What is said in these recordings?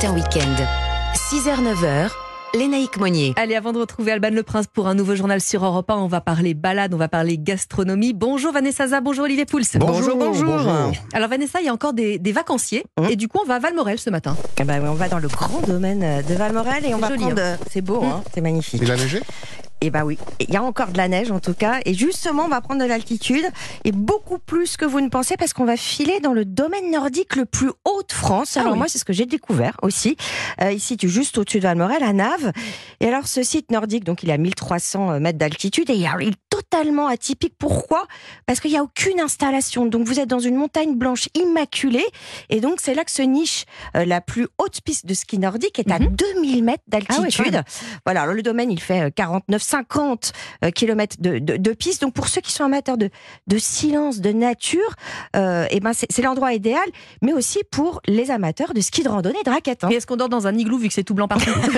Matin Week-end. 6h-9h, Lénaïque Monnier. Allez, avant de retrouver Alban Le Prince pour un nouveau journal sur Europe 1, on va parler balade, on va parler gastronomie. Bonjour Vanessa Za, bonjour Olivier Pouls. Bonjour, bonjour. Alors Vanessa, il y a encore des, des vacanciers Hum. et du coup on va à Valmorel ce matin. Eh ben, on va dans le grand domaine de Valmorel et on C'est va joli, prendre. euh, C'est beau, hein, c'est magnifique. Il a neigé? Et bah oui, il y a encore de la neige en tout cas. Et justement, on va prendre de l'altitude et beaucoup plus que vous ne pensez parce qu'on va filer dans le domaine nordique le plus haut de France. Alors Ah oui. moi, c'est ce que j'ai découvert aussi. Euh, ici, tu es juste au-dessus de Valmorel, à Naves. Et alors, ce site nordique, donc il est à 1300 mètres d'altitude et alors, il est totalement atypique. Pourquoi? Parce qu'il n'y a aucune installation. Donc vous êtes dans une montagne blanche immaculée. Et donc c'est là que se niche euh, la plus haute piste de ski nordique, est à Mhm. 2000 mètres Ah d'altitude. voilà, alors le domaine, il fait 49-50 km de, de, de piste. Donc pour ceux qui sont amateurs de, de silence, de nature, euh, eh ben c'est c'est l'endroit idéal, mais aussi pour les amateurs de ski de randonnée et de raquettes. hein. Et est-ce qu'on dort dans un igloo vu que c'est tout blanc partout? On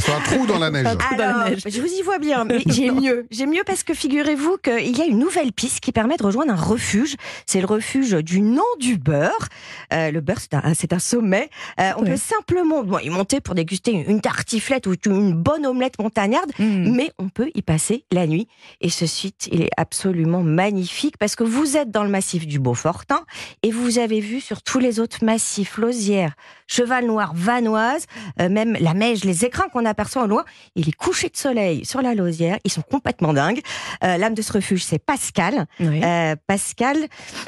fait un trou dans la neige. La je vous y vois bien, mais j'ai mieux. J'ai mieux parce que figurez-vous qu'il y a une nouvelle piste qui permet de rejoindre un refuge. C'est le refuge du nom du beurre. Euh, le beurre, c'est un, c'est un sommet. Euh, on Ouais. peut simplement bon, y monter pour déguster une tartiflette ou une bonne omelette montagnarde, Hmm. mais on peut y passer la nuit. Et ce site, il est absolument magnifique parce que vous êtes dans le massif du Beaufortin et vous avez vu sur tous les autres massifs, Lausière, Cheval Noir, Vanoise, euh, même la Meige, les écrins qu'on aperçoit au loin, et les couchers de soleil sur la Lausière, ils sont complètement dingues. Euh, L'âme de ce refuge, c'est Pascal. Oui. Euh, Pascal,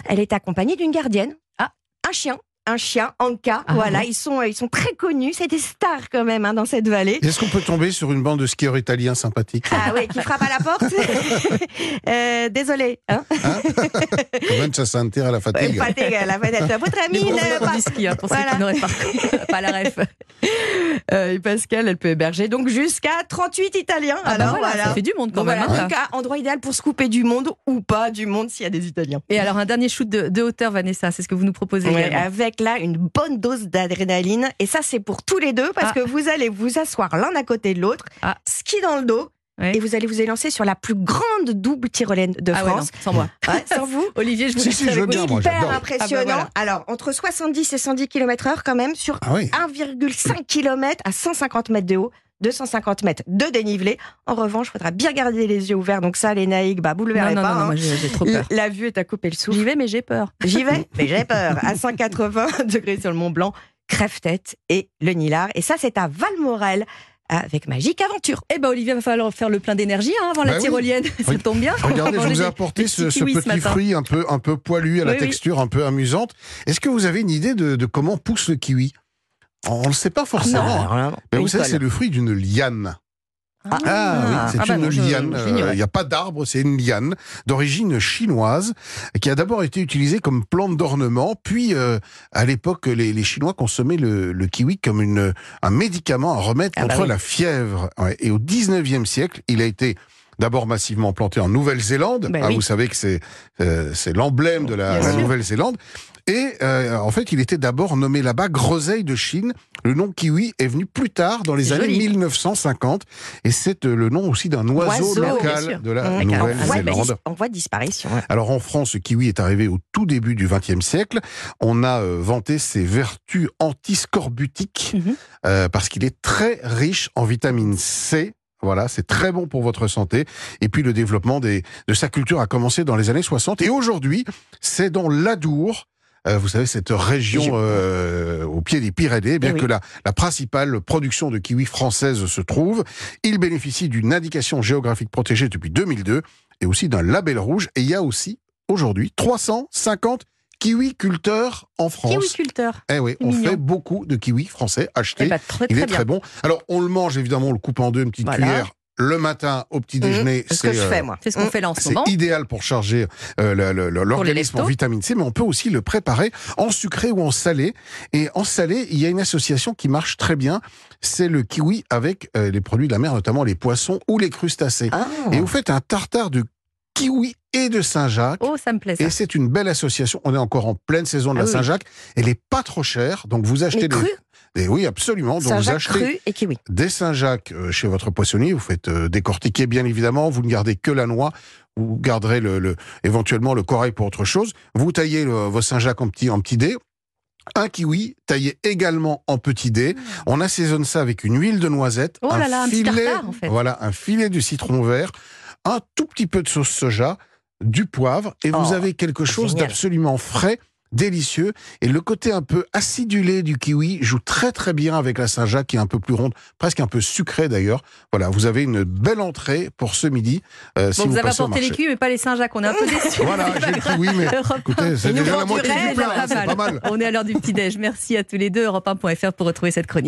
elle est accompagnée d'une gardienne. Ah. Un chien. Un chien, Anka, Ah, voilà, ils sont, ils sont très connus, c'est des stars quand même hein, dans cette vallée. Est-ce qu'on peut tomber sur une bande de skieurs italiens sympathiques Ah oui, qui frappe à la porte. euh, désolé. Hein? Comincia a sentir la Ouais, fatigue. fatigue, la fenêtre. Votre ami, pas- hein, pour ceux Voilà. qui n'auraient pas, pas la ref. Euh, et Pascal, elle peut héberger donc jusqu'à 38 Italiens. Ah bah Alors voilà, voilà. ça fait du monde quand Donc même. voilà, hein, en tout cas, endroit idéal pour se couper du monde ou pas du monde s'il y a des Italiens. Et alors un dernier shoot de, de hauteur, Vanessa, c'est ce que vous nous proposez Ouais, avec là une bonne dose d'adrénaline. Et ça, c'est pour tous les deux parce Ah. que vous allez vous asseoir l'un à côté de l'autre, Ah. ski dans le dos, Ouais. et vous allez vous élancer sur la plus grande double tyrolienne de Ah ouais, non, France. sans moi. Ouais, sans vous. Olivier, je vous Si, si, je avec veux vous. bien, moi, Hyper impressionnant. Ah bah voilà. Alors, entre 70 et 110 km/h quand même, sur Ah oui. 1,5 km à 150 mètres de haut. 250 mètres de dénivelé. En revanche, il faudra bien garder les yeux ouverts. Donc ça, les naïcs, bah, vous le Non, verrez non, pas. non, non, hein. moi j'ai trop peur. La la vue est à couper le souffle. J'y vais, mais j'ai peur. J'y vais, mais j'ai peur. À 180 degrés sur le Mont Blanc, Crève-Tête et le Nilard. Et ça, c'est à Valmorel avec Magique Aventure. Eh ben Olivier, va falloir faire le plein d'énergie hein, avant la Bah oui. tyrolienne. Ça Oui. tombe bien. Regardez, je vous ai apporté des ce, petit fruit un peu, un peu poilu, à la oui. texture un peu amusante. Est-ce que vous avez une idée de, de comment pousse le kiwi? On ne le sait pas forcément. Mais vous savez, c'est le fruit d'une liane. Ah, oui, c'est Ah bah une liane. Euh. Il n'y a pas d'arbre, c'est une liane d'origine chinoise qui a d'abord été utilisée comme plante d'ornement. Puis, euh, à l'époque, les, les Chinois consommaient le, le kiwi comme une, un médicament, un remède Ah bah contre oui. la fièvre. Ouais. Et au 19e siècle, il a été d'abord massivement planté en Nouvelle-Zélande. Ben Ah, oui. Vous savez que c'est euh, c'est l'emblème de la. Nouvelle-Zélande. Et euh, en fait, il était d'abord nommé là-bas groseille de Chine. Le nom kiwi est venu plus tard, dans les années joli. 1950. Et c'est euh, le nom aussi d'un oiseau, local de la Mmh. Nouvelle-Zélande. dis- en voie de disparition. ouais. Alors en France, le kiwi est arrivé au tout début du XXe siècle. On a euh, vanté ses vertus antiscorbutiques Mhm. euh, parce qu'il est très riche en vitamine C. Voilà, c'est très bon pour votre santé. Et puis le développement des, de sa culture a commencé dans les années 60. Et aujourd'hui, c'est dans l'Adour. Euh, vous savez, cette région euh, au pied des Pyrénées, bien Eh oui. que la, la principale production de kiwi française se trouve. Il bénéficie d'une indication géographique protégée depuis 2002 et aussi d'un label rouge. Et il y a aussi, aujourd'hui, 350 kiwiculteurs en France. Kiwiculteur. Eh oui, on Mignon. fait beaucoup de kiwis français achetés. Eh ben, très, Il est très bon. Alors, on le mange évidemment, on le coupe en deux, une petite Voilà. cuillère le matin au petit déjeuner. Mmh, c'est ce que je euh, fais, moi. C'est ce qu'on fait là en ce c'est idéal pour charger euh, l'organisme en vitamine C, mais on peut aussi le préparer en sucré ou en salé. Et en salé, il y a une association qui marche très bien. C'est le kiwi avec euh, les produits de la mer, notamment les poissons ou les crustacés. Ah. Et vous faites un tartare de kiwi et de Saint-Jacques. Oh, ça me plaît ça. Et c'est une belle association. On est encore en pleine saison de Ah la oui. Saint-Jacques. Elle est pas trop chère, donc vous achetez des, crus, des- oui absolument. Donc vous achetez cru et kiwi. des Saint-Jacques euh, chez votre poissonnier. Vous faites euh, décortiquer bien évidemment. Vous ne gardez que la noix. Vous garderez le, le- éventuellement le corail pour autre chose. Vous taillez le- vos Saint-Jacques en petits en dés. un kiwi taillé également en petits dés. On assaisonne ça avec une huile de noisette, Oh là là, un filet, tartare, en fait. voilà, un filet de citron vert, un tout petit peu de sauce soja, du poivre, et vous Oh, avez quelque chose d'absolument frais, délicieux. Et le côté un peu acidulé du kiwi joue très très bien avec la Saint-Jacques qui est un peu plus ronde, presque un peu sucrée d'ailleurs. Voilà, vous avez une belle entrée pour ce midi. euh, si Bon, vous, vous avez apporté les kiwis, mais pas les Saint-Jacques. On est un peu déçus. Voilà, j'ai le kiwi, mais écoutez, c'est déjà la moitié du plat, Pas hein, c'est mal. pas mal. On est à l'heure du petit-déj. Merci à tous les deux. Europe1.fr pour retrouver cette chronique.